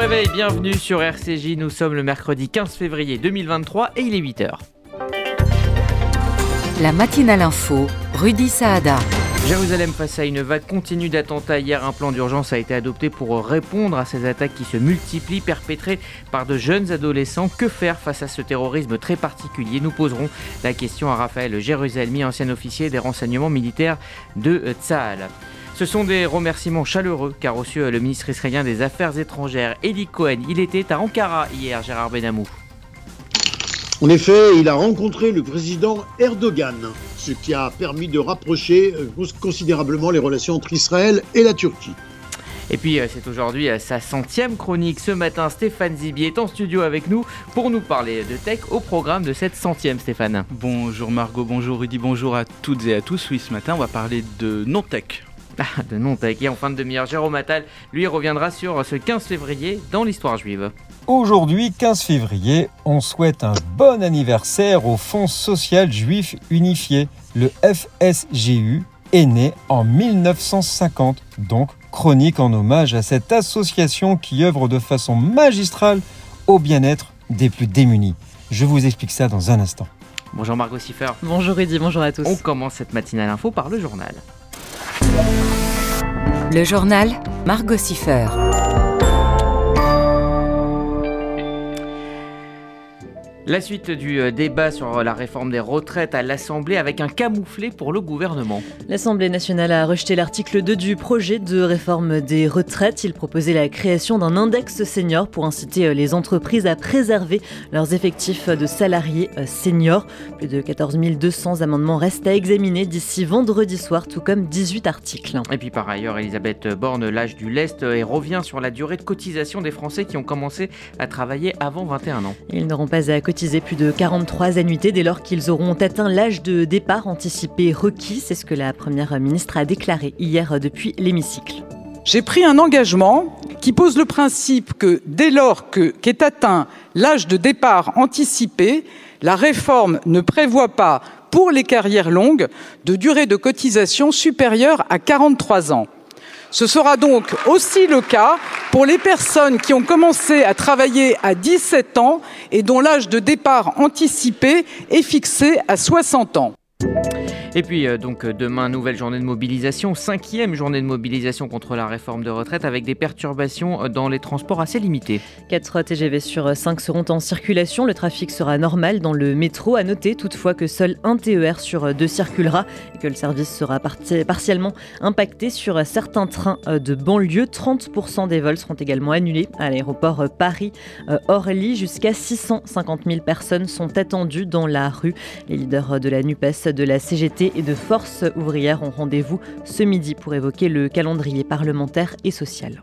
réveil, bienvenue sur RCJ. Nous sommes le mercredi 15 février 2023 et il est 8h. La matinale info, Rudy Saada. Jérusalem face à une vague continue d'attentats. Hier, un plan d'urgence a été adopté pour répondre à ces attaques qui se multiplient, perpétrées par de jeunes adolescents. Que faire face à ce terrorisme très particulier? Nous poserons la question à Raphaël Jérusalemi, ancien officier des renseignements militaires de Tzahal. Ce sont des remerciements chaleureux qu'a reçu le ministre israélien des Affaires étrangères, Eli Cohen. Il était à Ankara hier, Gérard Benamou. En effet, il a rencontré le président Erdogan, ce qui a permis de rapprocher euh, considérablement les relations entre Israël et la Turquie. Et puis euh, c'est aujourd'hui euh, sa centième chronique. Ce matin, Stéphane Zibi est en studio avec nous pour nous parler de tech au programme de cette centième, Stéphane. Bonjour Margot, bonjour Rudy, bonjour à toutes et à tous. Oui, ce matin, on va parler de non-tech. Ah, de non-tech. Et en fin de demi-heure, Jérôme Attal, lui, reviendra sur ce 15 février dans l'histoire juive. Aujourd'hui, 15 février, on souhaite un bon anniversaire au Fonds social juif unifié. Le FSGU est né en 1950, donc chronique en hommage à cette association qui œuvre de façon magistrale au bien-être des plus démunis. Je vous explique ça dans un instant. Bonjour Margot Siffer. Bonjour Rudy, bonjour à tous. On commence cette matinale info par le journal. Le journal Margot Siffer. La suite du euh, débat sur la réforme des retraites à l'Assemblée avec un camouflet pour le gouvernement. L'Assemblée nationale a rejeté l'article 2 du projet de réforme des retraites. Il proposait la création d'un index senior pour inciter euh, les entreprises à préserver leurs effectifs de salariés euh, seniors. Plus de 14 200 amendements restent à examiner d'ici vendredi soir, tout comme 18 articles. Et puis par ailleurs, Elisabeth Borne lâche du lest et revient sur la durée de cotisation des Français qui ont commencé à travailler avant 21 ans. Ils n'auront pas à cotiser plus de 43 annuités dès lors qu'ils auront atteint l'âge de départ anticipé requis. C'est ce que la Première ministre a déclaré hier depuis l'hémicycle. J'ai pris un engagement qui pose le principe que dès lors qu'est atteint l'âge de départ anticipé, la réforme ne prévoit pas, pour les carrières longues, de durée de cotisation supérieure à 43 ans. Ce sera donc aussi le cas pour les personnes qui ont commencé à travailler à 17 ans et dont l'âge de départ anticipé est fixé à 60 ans. Et puis euh, donc euh, demain, nouvelle journée de mobilisation, cinquième journée de mobilisation contre la réforme de retraite avec des perturbations euh, dans les transports assez limitées. 4 TGV sur 5 seront en circulation. Le trafic sera normal dans le métro. À noter toutefois que seul un TER sur deux circulera et que le service sera partiellement impacté sur certains trains de banlieue. 30% des vols seront également annulés à l'aéroport Paris-Orly. Jusqu'à 650 000 personnes sont attendues dans la rue. Les leaders de la NUPES, de la CGT et de Force ouvrière ont rendez-vous ce midi pour évoquer le calendrier parlementaire et social.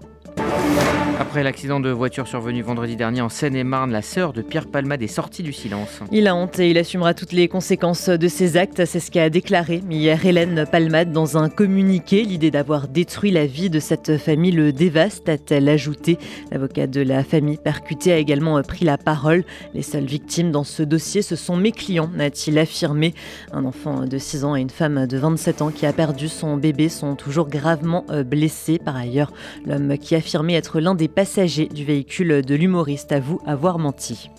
Après l'accident de voiture survenu vendredi dernier en Seine-et-Marne, la sœur de Pierre Palmade est sortie du silence. Il a honte et il assumera toutes les conséquences de ses actes. C'est ce qu'a déclaré hier Hélène Palmade dans un communiqué. L'idée d'avoir détruit la vie de cette famille le dévaste, a-t-elle ajouté. L'avocat de la famille percutée a également pris la parole. Les seules victimes dans ce dossier, ce sont mes clients, n'a-t-il affirmé. Un enfant de 6 ans et une femme de 27 ans qui a perdu son bébé sont toujours gravement blessés. Par ailleurs, l'homme qui affirmait être l'un des passagers du véhicule de l'humoriste avoue avoir menti.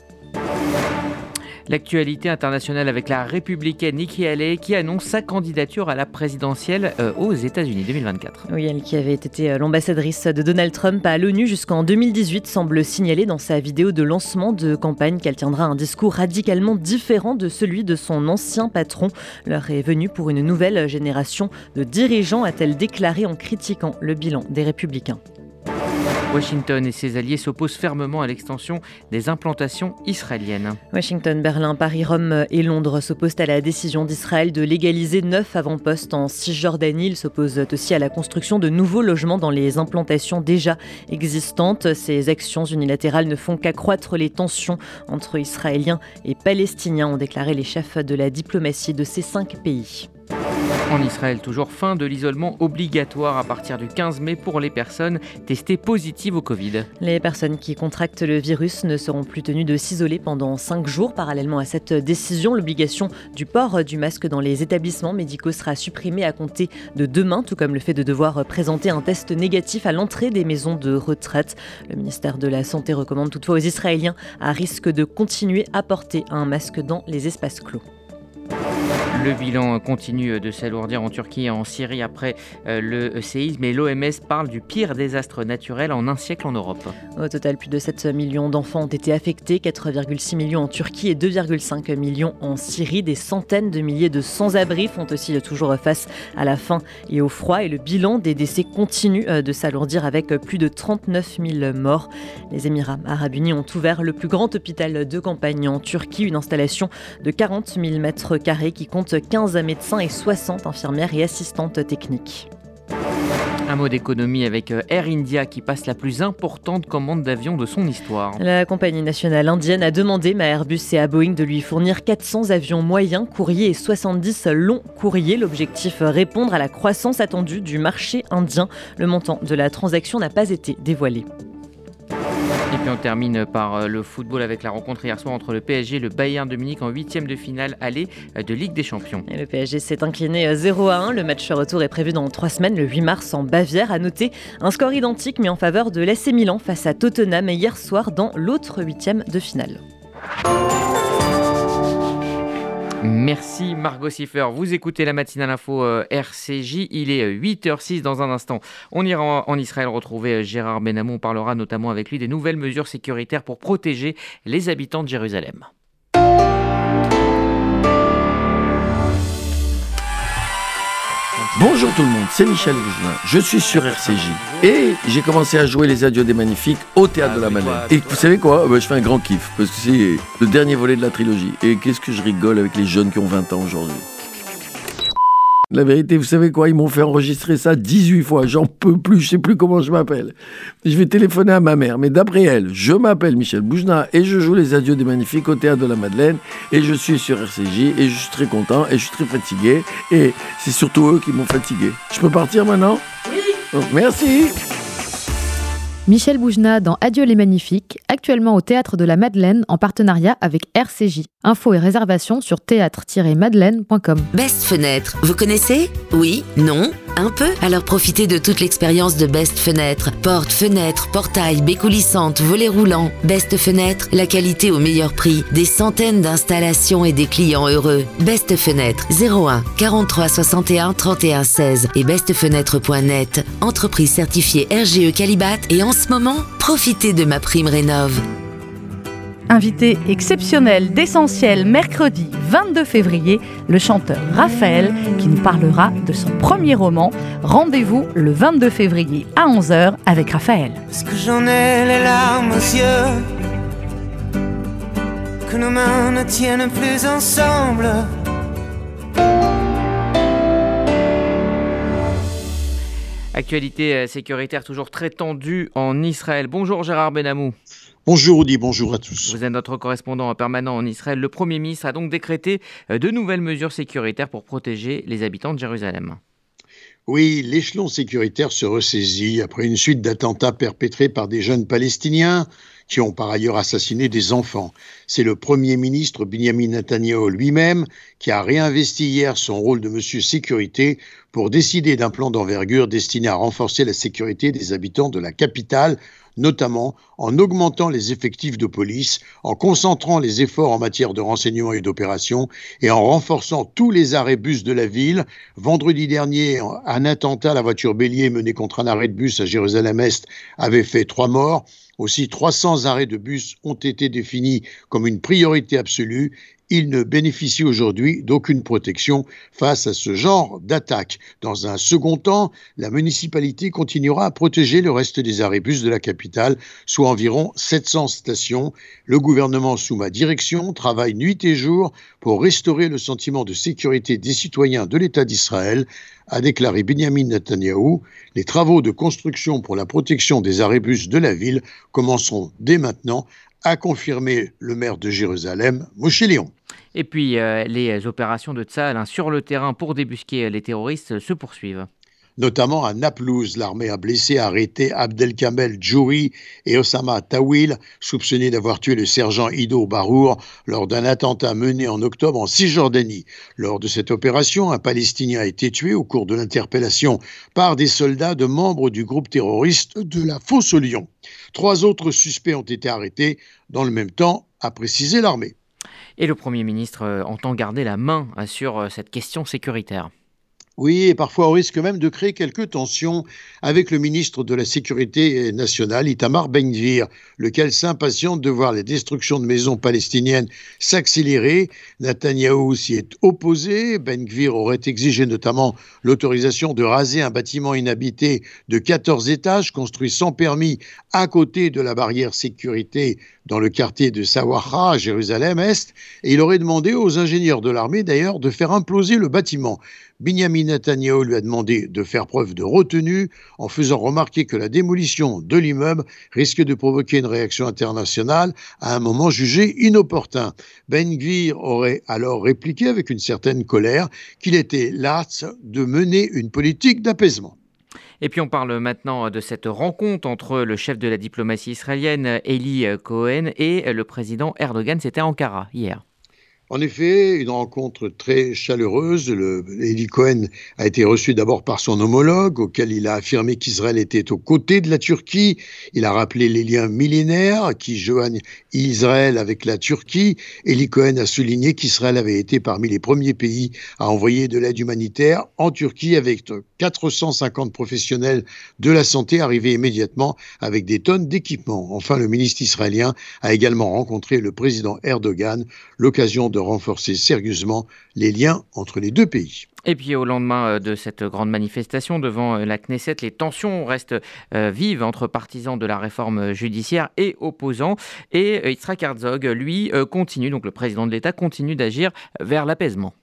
L'actualité internationale avec la républicaine Nikki Haley qui annonce sa candidature à la présidentielle euh, aux États-Unis 2024. Oui, elle qui avait été euh, l'ambassadrice de Donald Trump à l'ONU jusqu'en 2018 semble signaler dans sa vidéo de lancement de campagne qu'elle tiendra un discours radicalement différent de celui de son ancien patron. L'heure est venue pour une nouvelle génération de dirigeants, a-t-elle déclaré en critiquant le bilan des républicains. Washington et ses alliés s'opposent fermement à l'extension des implantations israéliennes. Washington, Berlin, Paris, Rome et Londres s'opposent à la décision d'Israël de légaliser neuf avant-postes en Cisjordanie. Ils s'opposent aussi à la construction de nouveaux logements dans les implantations déjà existantes. Ces actions unilatérales ne font qu'accroître les tensions entre Israéliens et Palestiniens, ont déclaré les chefs de la diplomatie de ces cinq pays. En Israël, toujours fin de l'isolement obligatoire à partir du 15 mai pour les personnes testées positives au Covid. Les personnes qui contractent le virus ne seront plus tenues de s'isoler pendant 5 jours. Parallèlement à cette décision, l'obligation du port du masque dans les établissements médicaux sera supprimée à compter de demain, tout comme le fait de devoir présenter un test négatif à l'entrée des maisons de retraite. Le ministère de la Santé recommande toutefois aux Israéliens à risque de continuer à porter un masque dans les espaces clos. Le bilan continue de s'alourdir en Turquie et en Syrie après euh, le séisme et l'OMS parle du pire désastre naturel en un siècle en Europe. Au total, plus de 7 millions d'enfants ont été affectés, 4,6 millions en Turquie et 2,5 millions en Syrie. Des centaines de milliers de sans-abri font aussi toujours face à la faim et au froid et le bilan des décès continue euh, de s'alourdir avec plus de 39 000 morts. Les Émirats arabes unis ont ouvert le plus grand hôpital de campagne en Turquie, une installation de 40 000 mètres carrés qui compte 15 médecins et 60 infirmières et assistantes techniques. Un mot d'économie avec euh, Air India qui passe la plus importante commande d'avion de son histoire. La compagnie nationale indienne a demandé à Airbus et à Boeing de lui fournir 400 avions moyens courriers et 70 longs courriers. L'objectif répondre à la croissance attendue du marché indien. Le montant de la transaction n'a pas été dévoilé. Et puis on termine par euh, le football avec la rencontre hier soir entre le PSG et le Bayern de Munich en huitième de finale aller euh, de Ligue des Champions. Le PSG s'est incliné 0 euh, à 1. Le match retour est prévu dans trois semaines, le 8 mars en Bavière. À noter un score identique mais en faveur de l'AC Milan face à Tottenham hier soir dans l'autre huitième de finale. Merci Margot Siffer. Vous écoutez la matinale info euh, RCJ. Il est 8h06 dans un instant. On ira en Israël retrouver euh, Gérard Benamou. On parlera notamment avec lui des nouvelles mesures sécuritaires pour protéger les habitants de Jérusalem. Bonjour tout le monde, c'est Michel Boujna. Je suis sur RCJ et j'ai commencé à jouer les Adieux des Magnifiques au théâtre de la Madeleine. Et vous savez quoi? Bah, Je fais un grand kiff parce que c'est le dernier volet de la trilogie. Et qu'est-ce que je rigole avec les jeunes qui ont 20 ans aujourd'hui. La vérité, vous savez quoi Ils m'ont fait enregistrer ça 18 fois. J'en peux plus. Je sais plus comment je m'appelle. Je vais téléphoner à ma mère. Mais d'après elle, je m'appelle Michel Boujna et je joue les Adieux des Magnifiques au Théâtre de la Madeleine. Et je suis sur RCJ et je suis très content et je suis très fatigué. Et c'est surtout eux qui m'ont fatigué. Je peux partir maintenant? Oui. Oh, merci. Michel Boujna dans Adieu les Magnifiques, actuellement au Théâtre de la Madeleine en partenariat avec RCJ. Infos et réservations sur théâtre-madeleine.com. Best Fenêtre, vous connaissez? Oui Non Un peu Alors profitez de toute l'expérience de Best Fenêtre. Porte, fenêtre, portail, baies coulissantes, volets roulants. Best Fenêtre, la qualité au meilleur prix. Des centaines d'installations et des clients heureux. Best Fenêtre, 01 43 61 31 16 et bestfenêtre.net. Entreprise certifiée RGE Calibat et en ce moment, profitez de ma prime Invité exceptionnel d'essentiel mercredi 22 février, le chanteur Raphaël qui nous parlera de son premier roman. Rendez-vous le 22 février à 11h avec Raphaël. Est-ce que j'en ai les larmes aux yeux? Que nos mains ne tiennent plus ensemble? Actualité euh, sécuritaire toujours très tendue en Israël. Bonjour Gérard Benamou. Bonjour Audi, bonjour à tous. Vous êtes notre correspondant permanent en Israël. Le Premier ministre a donc décrété euh, de nouvelles mesures sécuritaires pour protéger les habitants de Jérusalem. Oui, l'échelon sécuritaire se ressaisit après une suite d'attentats perpétrés par des jeunes Palestiniens qui ont par ailleurs assassiné des enfants. C'est le Premier ministre Benjamin Netanyahu lui-même qui a réinvesti hier son rôle de monsieur sécurité pour décider d'un plan d'envergure destiné à renforcer la sécurité des habitants de la capitale, notamment en augmentant les effectifs de police, en concentrant les efforts en matière de renseignement et d'opération et en renforçant tous les arrêts bus de la ville. Vendredi dernier, un attentat à la voiture bélier mené contre un arrêt de bus à Jérusalem-Est avait fait trois morts. Aussi, 300 arrêts de bus ont été définis comme une priorité absolue il ne bénéficie aujourd'hui d'aucune protection face à ce genre d'attaque. Dans un second temps, la municipalité continuera à protéger le reste des arrêts bus de la capitale, soit environ 700 stations. Le gouvernement, sous ma direction, travaille nuit et jour pour restaurer le sentiment de sécurité des citoyens de l'État d'Israël a déclaré Benjamin Netanyahu, les travaux de construction pour la protection des arrêts bus de la ville commenceront dès maintenant a confirmé le maire de Jérusalem, Moshe Léon. Et puis euh, les opérations de Tsahal hein, sur le terrain pour débusquer les terroristes se poursuivent notamment à Naplouse. L'armée a blessé arrêté Abdelkamel Djouri et Osama Tawil, soupçonnés d'avoir tué le sergent Ido Barour lors d'un attentat mené en octobre en Cisjordanie. Lors de cette opération, un Palestinien a été tué au cours de l'interpellation par des soldats de membres du groupe terroriste de la Fosse au Lion. Trois autres suspects ont été arrêtés dans le même temps, a précisé l'armée. Et le Premier ministre euh, entend garder la main sur euh, cette question sécuritaire. Oui, et parfois au risque même de créer quelques tensions avec le ministre de la Sécurité nationale, Itamar Ben-Gvir, lequel s'impatiente de voir les destructions de maisons palestiniennes s'accélérer. Netanyahou s'y est opposé. Ben-Gvir aurait exigé notamment l'autorisation de raser un bâtiment inhabité de 14 étages construit sans permis à côté de la barrière sécurité dans le quartier de Sawaha, Jérusalem-Est, et il aurait demandé aux ingénieurs de l'armée d'ailleurs de faire imploser le bâtiment. Benjamin Netanyahu lui a demandé de faire preuve de retenue en faisant remarquer que la démolition de l'immeuble risque de provoquer une réaction internationale à un moment jugé inopportun. Ben Gvir aurait alors répliqué avec une certaine colère qu'il était las de mener une politique d'apaisement. Et puis on parle maintenant de cette rencontre entre le chef de la diplomatie israélienne, Eli Cohen, et le président Erdogan. C'était Ankara hier. En effet, une rencontre très chaleureuse. Le, Eli Cohen a été reçu d'abord par son homologue, auquel il a affirmé qu'Israël était aux côtés de la Turquie. Il a rappelé les liens millénaires qui joignent Israël avec la Turquie. Eli Cohen a souligné qu'Israël avait été parmi les premiers pays à envoyer de l'aide humanitaire en Turquie avec 450 professionnels de la santé arrivés immédiatement avec des tonnes d'équipements. Enfin, le ministre israélien a également rencontré le président Erdogan, l'occasion de renforcer sérieusement les liens entre les deux pays. Et puis au lendemain euh, de cette grande manifestation devant euh, la Knesset, les tensions restent euh, vives entre partisans de la réforme judiciaire et opposants. Et Yitzhak Herzog, lui, continue, donc le président de l'État, continue d'agir vers l'apaisement.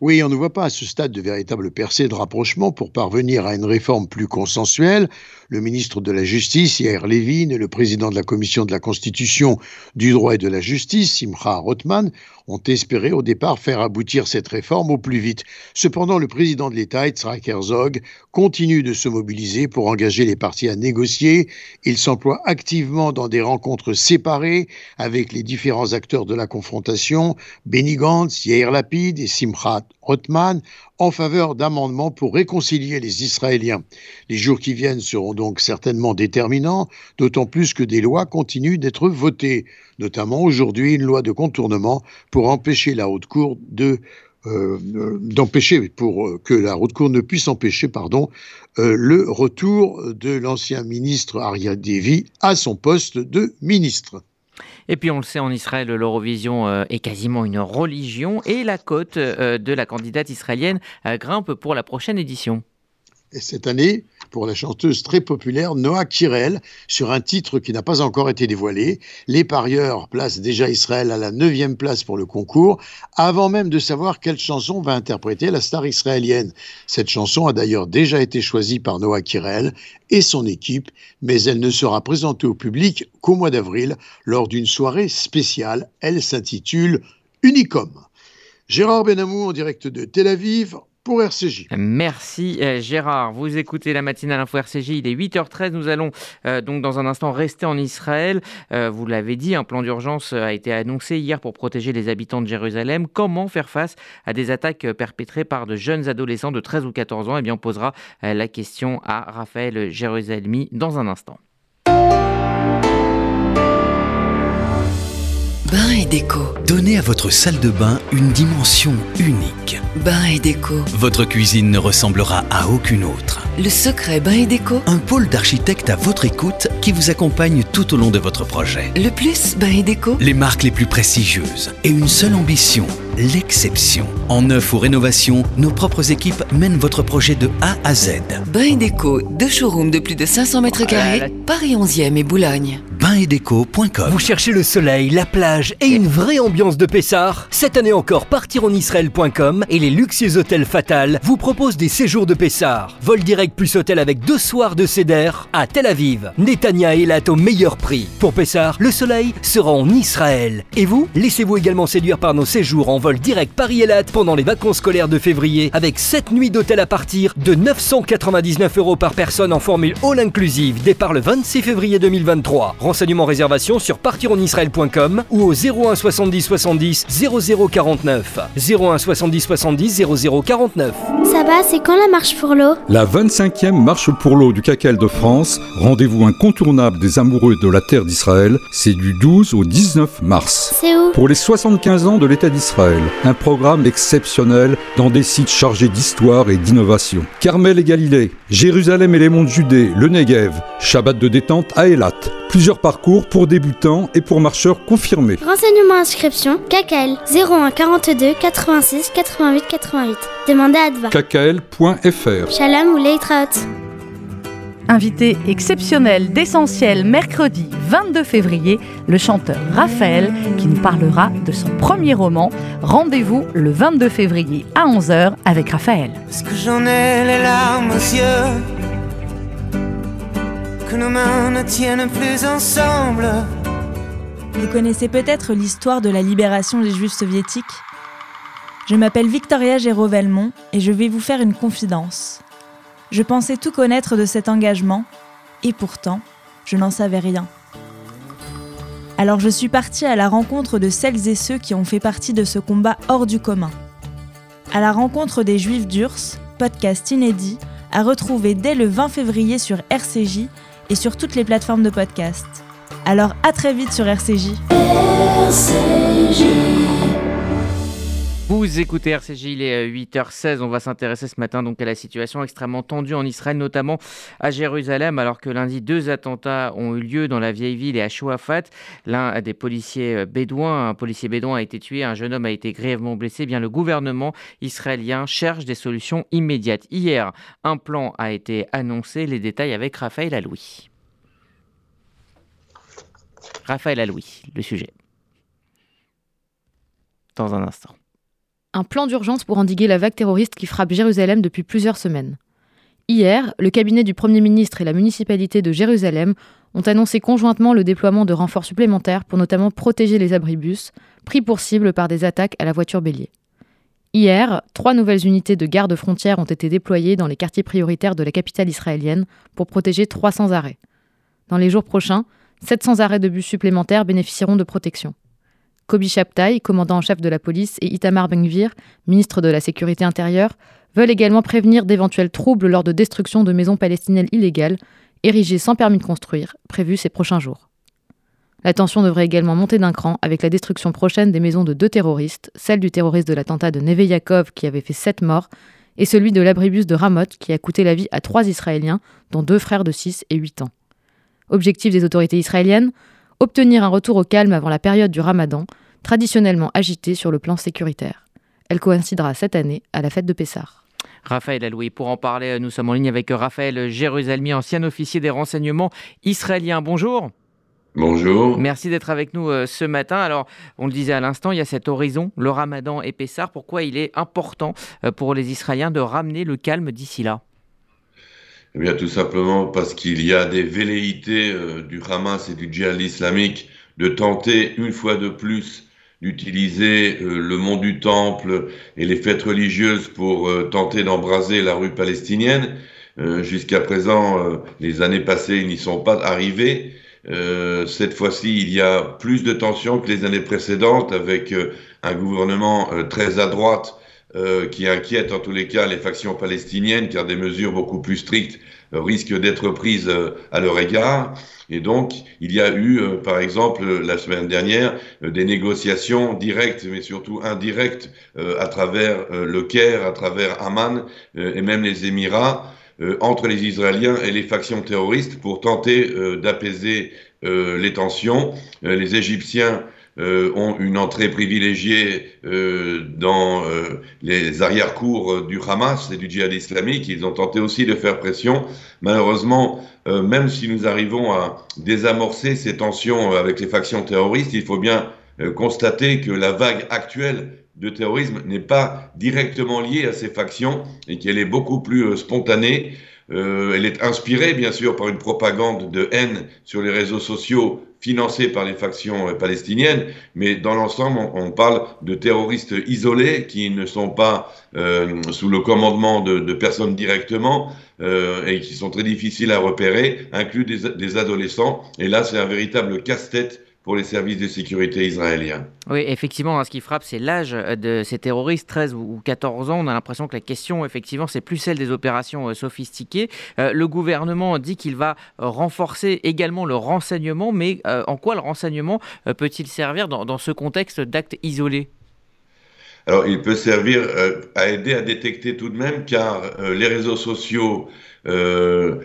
Oui, on ne voit pas à ce stade de véritable percée de rapprochement pour parvenir à une réforme plus consensuelle. Le ministre de la Justice, Yair Levin, et le président de la Commission de la Constitution, du droit et de la justice, Simcha Rothman, ont espéré au départ faire aboutir cette réforme au plus vite. Cependant, le président de l'État, Yitzhak Herzog, continue de se mobiliser pour engager les partis à négocier. Il s'emploie activement dans des rencontres séparées avec les différents acteurs de la confrontation, Benny Gantz, Yair Lapid et Simcha Rothman, en faveur d'amendements pour réconcilier les Israéliens. Les jours qui viennent seront donc certainement déterminants, d'autant plus que des lois continuent d'être votées, notamment aujourd'hui une loi de contournement pour empêcher la haute cour de euh, euh, d'empêcher pour que la haute cour ne puisse empêcher pardon euh, le retour de l'ancien ministre Ariad Devi à son poste de ministre. Et puis on le sait, en Israël, l'Eurovision euh, est quasiment une religion et la cote euh, de la candidate israélienne euh, grimpe pour la prochaine édition. Et cette année, pour la chanteuse très populaire Noah Kirel, sur un titre qui n'a pas encore été dévoilé, les parieurs placent déjà Israël à la neuvième place pour le concours, avant même de savoir quelle chanson va interpréter la star israélienne. Cette chanson a d'ailleurs déjà été choisie par Noah Kirel et son équipe, mais elle ne sera présentée au public qu'au mois d'avril, lors d'une soirée spéciale. Elle s'intitule Unicom. Gérard Benamou en direct de Tel Aviv pour RCJ. Merci euh, Gérard. Vous écoutez la matinale info RCJ. Il est 8h13. Nous allons euh, donc dans un instant rester en Israël. Euh, vous l'avez dit, un plan d'urgence a été annoncé hier pour protéger les habitants de Jérusalem. Comment faire face à des attaques perpétrées par de jeunes adolescents de 13 ou 14 ans? Eh bien, on posera la question à Raphaël Jérusalemi dans un instant. Bain et déco. Donnez à votre salle de bain une dimension unique. Bain et déco. Votre cuisine ne ressemblera à aucune autre. Le secret Bain et déco. Un pôle d'architectes à votre écoute qui vous accompagne tout au long de votre projet. Le plus Bain et déco. Les marques les plus prestigieuses et une seule ambition l'exception. En neuf ou rénovation, nos propres équipes mènent votre projet de A à Z. Bain et déco, deux showrooms de plus de 500 mètres carrés, Paris 11e et Boulogne. Bain-et-déco.com Vous cherchez le soleil, la plage et une vraie ambiance de Pessard? Cette année encore, partirenisraël.com et les luxueux hôtels Fatal vous proposent des séjours de Pessard. Vol direct plus hôtel avec deux soirs de CEDER à Tel Aviv. Netanya et Elat au meilleur prix. Pour Pessard, le soleil sera en Israël. Et vous, laissez-vous également séduire par nos séjours en vol direct Paris-Elat pendant les vacances scolaires de février avec 7 nuits d'hôtel à partir de 999 euros par personne en formule all inclusive. Départ le 26 février 2023. Renseignements réservation sur partironisraël.com ou au 01 70 70 00 49. 01 70 70 00 49. Ça va, c'est quand la marche pour l'eau? La 25e marche pour l'eau du CACEL de France, rendez-vous incontournable des amoureux de la terre d'Israël, c'est du 12 au 19 mars. C'est où? Pour les 75 ans de l'État d'Israël, un programme exceptionnel dans des sites chargés d'histoire et d'innovation. Carmel et Galilée, Jérusalem et les monts de Judée, le Negev, Shabbat de détente à Eilat. Plusieurs parcours pour débutants et pour marcheurs confirmés. Renseignements inscription KKL 01 42 86 88 88. Demandez à Adva. kkl.fr Shalom ou Leitraot. Invité exceptionnel d'essentiel mercredi 22 février, le chanteur Raphaël qui nous parlera de son premier roman. Rendez-vous le 22 février à 11h avec Raphaël. Est-ce que j'en ai les larmes aux yeux Que nos mains ne tiennent plus ensemble Vous connaissez peut-être l'histoire de la libération des Juifs soviétiques? Je m'appelle Victoria Géraud-Velmont et je vais vous faire une confidence. Je pensais tout connaître de cet engagement et pourtant, je n'en savais rien. Alors je suis partie à la rencontre de celles et ceux qui ont fait partie de ce combat hors du commun. À la rencontre des Juifs d'Urs, podcast inédit, à retrouver dès le 20 février sur RCJ et sur toutes les plateformes de podcast. Alors à très vite sur RCJ. Vous écoutez RCJ, il est 8h16. On va s'intéresser ce matin donc à la situation extrêmement tendue en Israël, notamment à Jérusalem, alors que lundi, deux attentats ont eu lieu dans la vieille ville et à Chouafat. L'un des policiers bédouins, un policier bédouin a été tué, un jeune homme a été grièvement blessé. Eh bien, le gouvernement israélien cherche des solutions immédiates. Hier, un plan a été annoncé. Les détails avec Raphaël Aloui. Raphaël Aloui, le sujet. Dans un instant un plan d'urgence pour endiguer la vague terroriste qui frappe Jérusalem depuis plusieurs semaines. Hier, le cabinet du Premier ministre et la municipalité de Jérusalem ont annoncé conjointement le déploiement de renforts supplémentaires pour notamment protéger les abribus, pris pour cible par des attaques à la voiture bélier. Hier, trois nouvelles unités de garde frontières ont été déployées dans les quartiers prioritaires de la capitale israélienne pour protéger 300 arrêts. Dans les jours prochains, 700 arrêts de bus supplémentaires bénéficieront de protection. Kobi Shabtai, commandant en chef de la police, et Itamar Ben-Gvir, ministre de la Sécurité intérieure, veulent également prévenir d'éventuels troubles lors de destruction de maisons palestiniennes illégales, érigées sans permis de construire, prévues ces prochains jours. La tension devrait également monter d'un cran avec la destruction prochaine des maisons de deux terroristes, celle du terroriste de l'attentat de Neve Yaakov qui avait fait sept morts, et celui de l'abribus de Ramoth qui a coûté la vie à trois Israéliens, dont deux frères de 6 et 8 ans. Objectif des autorités israéliennes obtenir un retour au calme avant la période du ramadan, traditionnellement agitée sur le plan sécuritaire. Elle coïncidera cette année à la fête de Pessah. Raphaël Aloué, pour en parler, nous sommes en ligne avec Raphaël Jérusalemi, ancien officier des renseignements israéliens. Bonjour. Bonjour. Merci d'être avec nous euh, ce matin. Alors, on le disait à l'instant, il y a cet horizon, le ramadan et Pessah. Pourquoi il est important euh, pour les Israéliens de ramener le calme d'ici là? Eh bien, tout simplement parce qu'il y a des velléités euh, du Hamas et du djihad islamique de tenter une fois de plus d'utiliser euh, le mont du Temple et les fêtes religieuses pour euh, tenter d'embraser la rue palestinienne. Jusqu'à présent, les années passées, ils n'y sont pas arrivés. cette fois-ci, il y a plus de tensions que les années précédentes avec un gouvernement très à droite euh, qui inquiète en tous les cas les factions palestiniennes, car des mesures beaucoup plus strictes euh, risquent d'être prises euh, à leur égard. Et donc, il y a eu, par exemple, la semaine dernière, des négociations directes, mais surtout indirectes, à travers le Caire, à travers Amman et même les Émirats, entre les Israéliens et les factions terroristes pour tenter d'apaiser les tensions. les Égyptiens euh, ont une entrée privilégiée euh, dans euh, les arrière-cours du Hamas et du djihad islamique. Ils ont tenté aussi de faire pression. Malheureusement, même si nous arrivons à désamorcer ces tensions avec les factions terroristes, il faut bien constater que la vague actuelle de terrorisme n'est pas directement liée à ces factions et qu'elle est beaucoup plus spontanée. Euh, elle est inspirée, bien sûr, par une propagande de haine sur les réseaux sociaux financée par les factions euh, palestiniennes, mais dans l'ensemble, on, parle de terroristes isolés qui ne sont pas euh, sous le commandement de, de personnes directement euh, et qui sont très difficiles à repérer, inclus des, des adolescents. Et là, c'est un véritable casse-tête pour les services de sécurité israéliens. Oui, effectivement, hein, ce qui frappe, c'est l'âge euh, de ces terroristes, 13 ou 14 ans. On a l'impression que la question, effectivement, c'est plus celle des opérations euh, sophistiquées. Euh, le gouvernement dit qu'il va renforcer également le renseignement, mais en quoi le renseignement peut-il servir dans, dans ce contexte d'actes isolés? Alors, il peut servir à aider à détecter tout de même, car les réseaux sociaux euh,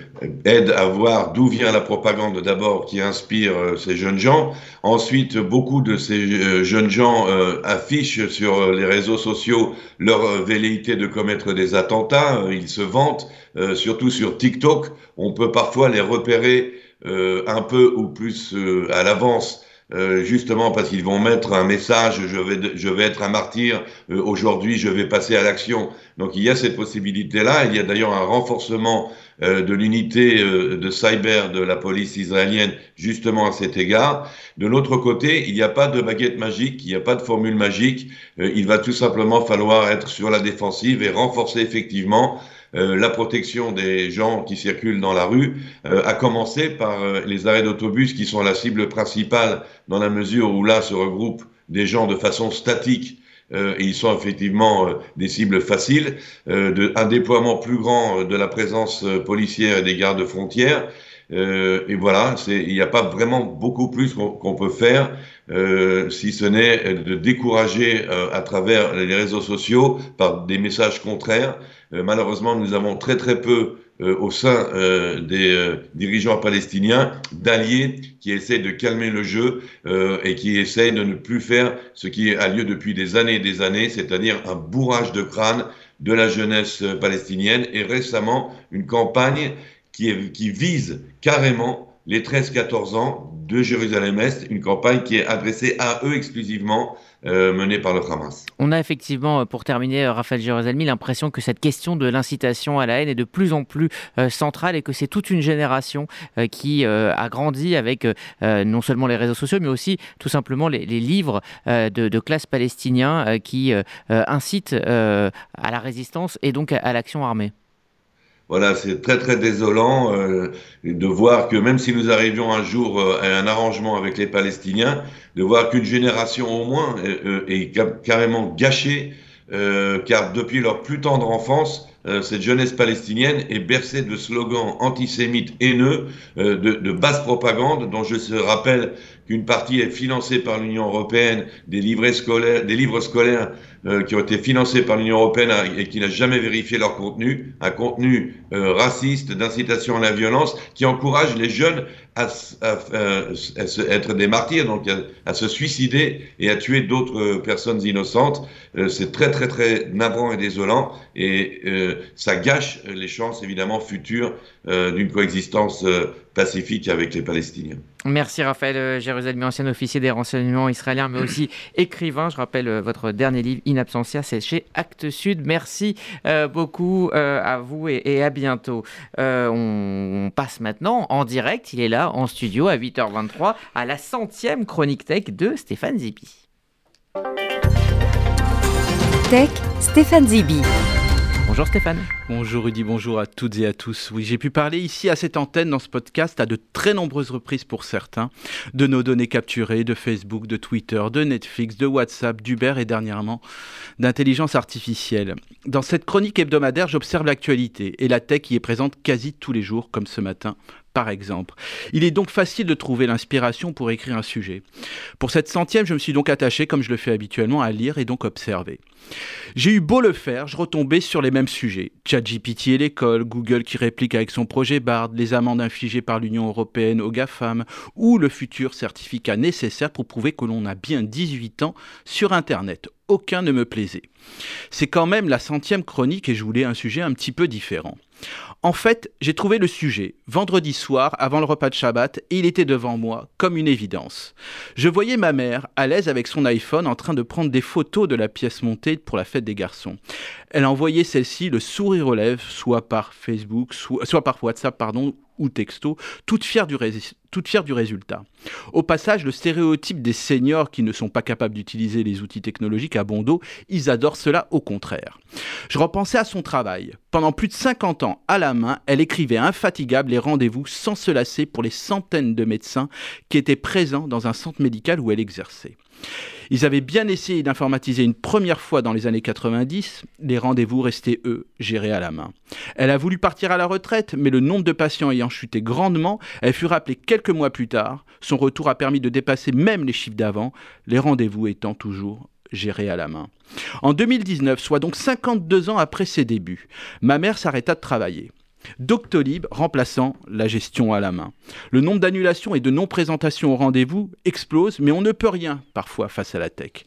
aide à voir d'où vient la propagande d'abord qui inspire euh, ces jeunes gens. Ensuite, beaucoup de ces euh, jeunes gens affichent sur les réseaux sociaux leur velléité de commettre des attentats. Ils se vantent, surtout sur TikTok. On peut parfois les repérer un peu ou plus à l'avance euh, justement parce qu'ils vont mettre un message, je vais, je vais être un martyr, euh, aujourd'hui je vais passer à l'action. Donc il y a cette possibilité-là, il y a d'ailleurs un renforcement euh, de l'unité de cyber de la police israélienne justement à cet égard. De l'autre côté, il n'y a pas de baguette magique, il n'y a pas de formule magique, il va tout simplement falloir être sur la défensive et renforcer effectivement euh, la protection des gens qui circulent dans la rue, euh, à commencer par euh, les arrêts d'autobus qui sont la cible principale dans la mesure où là se regroupent des gens de façon statique et ils sont effectivement des cibles faciles, de, un déploiement plus grand de la présence policière et des gardes frontières. et voilà, il n'y a pas vraiment beaucoup plus qu'on peut faire, si ce n'est de décourager à travers les réseaux sociaux par des messages contraires euh, malheureusement, nous avons très très peu euh, au sein euh, des dirigeants palestiniens d'alliés qui essaient de calmer le jeu et qui essayent de ne plus faire ce qui a lieu depuis des années et des années, c'est-à-dire un bourrage de crâne de la jeunesse palestinienne. Et récemment une campagne qui vise carrément les 13-14 ans de Jérusalem-Est, une campagne qui est adressée à eux exclusivement, euh, menée par le Hamas. On a effectivement, euh, pour terminer, euh, Raphaël Jérusalem, l'impression que cette question de l'incitation à la haine est de plus en plus centrale et que c'est toute une génération qui a grandi avec non seulement les réseaux sociaux, mais aussi tout simplement les, livres de, de, classe palestiniens qui incitent à la résistance et donc à l'action armée. Voilà, c'est très très désolant euh, de voir que même si nous arrivions un jour euh, à un arrangement avec les Palestiniens, de voir qu'une génération au moins euh, est carrément gâchée, car depuis leur plus tendre enfance, cette jeunesse palestinienne est bercée de slogans antisémites haineux, de, de basse propagande, dont je se rappelle qu'une partie est financée par l'Union européenne, des, livres scolaires euh, qui ont été financés par l'Union européenne et qui n'a jamais vérifié leur contenu, un contenu euh, raciste, d'incitation à la violence, qui encourage les jeunes à, à, être des martyrs, donc à, se suicider et à tuer d'autres personnes innocentes. Euh, c'est très très très navrant et désolant et ça gâche les chances évidemment futures d'une coexistence pacifique avec les Palestiniens. Merci Raphaël Jérusalem, ancien officier des renseignements israéliens, mais aussi écrivain. Je rappelle votre dernier livre, In Absentia, c'est chez Actes Sud. Merci euh, beaucoup euh, à vous et, à bientôt. Euh, on, passe maintenant en direct, il est là en studio à 8h23 à la centième chronique tech de Stéphane Zibi. Tech, Stéphane Zibi. Bonjour Stéphane. Bonjour Rudy, bonjour à toutes et à tous. Oui, j'ai pu parler ici à cette antenne dans ce podcast à de très nombreuses reprises pour certains de nos données capturées de Facebook, de Twitter, de Netflix, de WhatsApp, d'Uber et dernièrement d'intelligence artificielle. Dans cette chronique hebdomadaire, j'observe l'actualité et la tech y est présente quasi tous les jours comme ce matin par exemple. Il est donc facile de trouver l'inspiration pour écrire un sujet. Pour cette centième, je me suis donc attaché, comme je le fais habituellement, à lire et donc observer. J'ai eu beau le faire, je retombais sur les mêmes sujets. ChatGPT et l'école, Google qui réplique avec son projet BARD, les amendes infligées par l'Union européenne aux GAFAM, ou le futur certificat nécessaire pour prouver que l'on a bien 18 ans sur Internet. Aucun ne me plaisait. C'est quand même la centième chronique et je voulais un sujet un petit peu différent. En fait, j'ai trouvé le sujet vendredi soir avant le repas de Shabbat et il était devant moi comme une évidence. Je voyais ma mère à l'aise avec son iPhone en train de prendre des photos de la pièce montée pour la fête des garçons. Elle envoyait celle-ci le sourire aux lèvres, soit par Facebook, soit, par WhatsApp, pardon, ou texto, toute fière, du toute fière du résultat. Au passage, le stéréotype des seniors qui ne sont pas capables d'utiliser les outils technologiques à bon dos, ils adorent cela au contraire. Je repensais à son travail. Pendant plus de 50 ans, à la main, elle écrivait infatigable les rendez-vous sans se lasser pour les centaines de médecins qui étaient présents dans un centre médical où elle exerçait. Ils avaient bien essayé d'informatiser une première fois dans les années 90, les rendez-vous restaient, eux, gérés à la main. Elle a voulu partir à la retraite, mais le nombre de patients ayant chuté grandement, elle fut rappelée quelques mois plus tard. Son retour a permis de dépasser même les chiffres d'avant, les rendez-vous étant toujours gérés à la main. En 2019, soit donc 52 ans après ses débuts, ma mère s'arrêta de travailler. Doctolib remplaçant la gestion à la main. Le nombre d'annulations et de non-présentations au rendez-vous explose, mais on ne peut rien parfois face à la tech.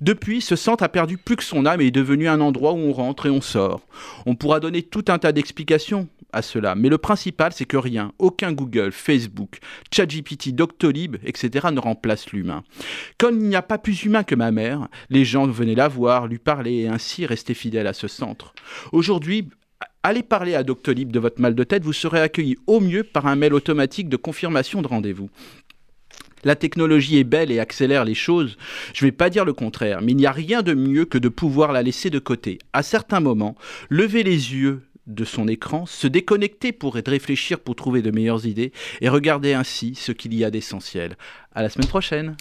Depuis, ce centre a perdu plus que son âme et est devenu un endroit où on rentre et on sort. On pourra donner tout un tas d'explications à cela, mais le principal c'est que rien, aucun Google, Facebook, ChatGPT, Doctolib, etc. ne remplace l'humain. Comme il n'y a pas plus humain que ma mère, les gens venaient la voir, lui parler et ainsi rester fidèles à ce centre. Aujourd'hui, allez parler à Doctolib de votre mal de tête, vous serez accueilli au mieux par un mail automatique de confirmation de rendez-vous. La technologie est belle et accélère les choses, je ne vais pas dire le contraire, mais il n'y a rien de mieux que de pouvoir la laisser de côté. À certains moments, lever les yeux de son écran, se déconnecter pour réfléchir pour trouver de meilleures idées et regarder ainsi ce qu'il y a d'essentiel. À la semaine prochaine.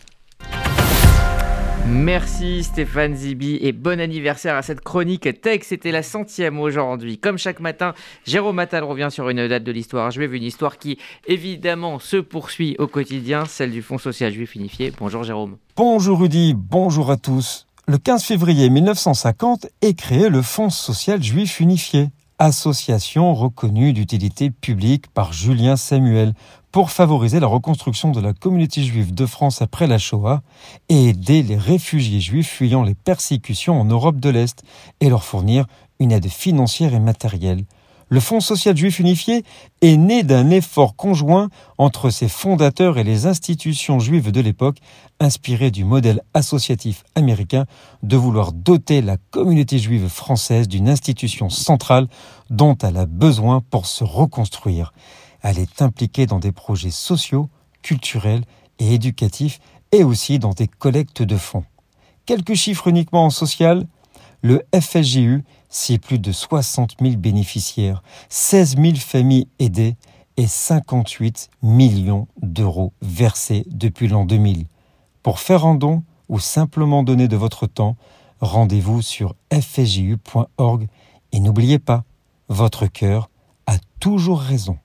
Merci Stéphane Zibi et bon anniversaire à cette chronique tech. C'était la centième aujourd'hui. Comme chaque matin, Jérôme Attal revient sur une date de l'histoire vais une histoire qui évidemment se poursuit au quotidien, celle du Fonds social juif unifié. Bonjour Jérôme. Bonjour Rudy, bonjour à tous. Le 15 février 1950 est créé le Fonds social juif unifié, association reconnue d'utilité publique par Julien Samuel pour favoriser la reconstruction de la communauté juive de France après la Shoah et aider les réfugiés juifs fuyant les persécutions en Europe de l'Est et leur fournir une aide financière et matérielle. Le Fonds social juif unifié est né d'un effort conjoint entre ses fondateurs et les institutions juives de l'époque, inspiré du modèle associatif américain de vouloir doter la communauté juive française d'une institution centrale dont elle a besoin pour se reconstruire. Elle est impliquée dans des projets sociaux, culturels et éducatifs et aussi dans des collectes de fonds. Quelques chiffres uniquement en social. Le FSJU, c'est plus de 60 000 bénéficiaires, 16 000 familles aidées et 58 millions d'euros versés depuis l'an 2000. Pour faire un don ou simplement donner de votre temps, rendez-vous sur fsju.org et n'oubliez pas, votre cœur a toujours raison.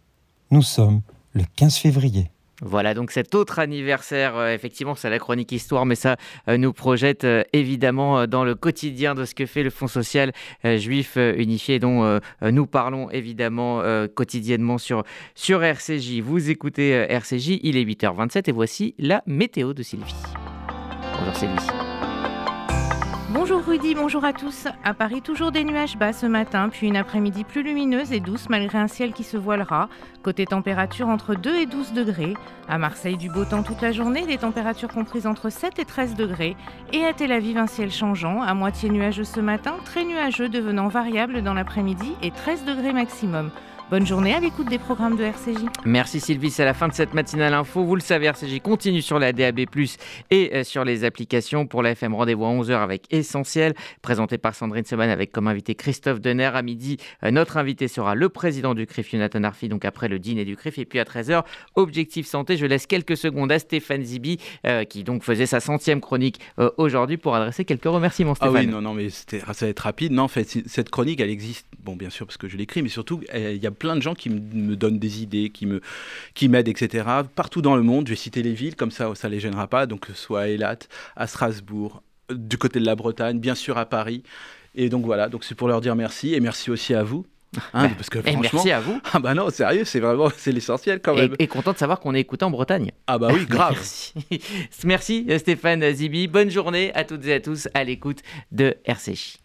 Nous sommes le 15 février. Voilà donc cet autre anniversaire, euh, effectivement c'est la chronique histoire, mais ça euh, nous projette euh, évidemment dans le quotidien de ce que fait le Fonds social juif unifié dont nous parlons évidemment quotidiennement sur, sur RCJ. Vous écoutez RCJ, il est 8h27 et voici la météo de Sylvie. Bonjour Sylvie. Bonjour Rudy, bonjour à tous. À Paris, toujours des nuages bas ce matin, puis une après-midi plus lumineuse et douce malgré un ciel qui se voilera. Côté température entre 2 et 12 degrés. À Marseille, du beau temps toute la journée, des températures comprises entre 7 et 13 degrés. Et à Tel Aviv, un ciel changeant, à moitié nuageux ce matin, très nuageux devenant variable dans l'après-midi et 13 degrés maximum. Bonne journée à l'écoute des programmes de RCJ. Merci Sylvie, c'est la fin de cette matinale info. Vous le savez, RCJ continue sur la DAB+, et euh, sur les applications. Pour la FM, rendez-vous à 11h avec Essentiel, présenté par Sandrine Seban avec comme invité Christophe Denner. À midi, euh, notre invité sera le président du CRIF, Jonathan Arfi, donc après le dîner du CRIF. Et puis à 13h, Objectif Santé. Je laisse quelques secondes à Stéphane Zibi, euh, qui donc faisait sa centième chronique aujourd'hui pour adresser quelques remerciements. Stéphane. Ah oui, non, non, mais ça va être rapide. Non, en fait, cette chronique, elle existe, bon, bien sûr, parce que je l'écris, mais surtout, il y a plein de gens qui me donnent des idées, qui me qui m'aident, etc. Partout dans le monde, je vais citer les villes, comme ça, ça les gênera pas. Donc, soit à Eilat, à Strasbourg, du côté de la Bretagne, bien sûr à Paris. Et donc voilà, donc c'est pour leur dire merci et merci aussi à vous. Hein, parce que et merci à vous. Ah bah non, sérieux, c'est vraiment c'est l'essentiel quand même. Et, content de savoir qu'on est écouté en Bretagne. Ah bah oui, grave. merci. merci Stéphane Zibi. Bonne journée à toutes et à tous à l'écoute de RCJ.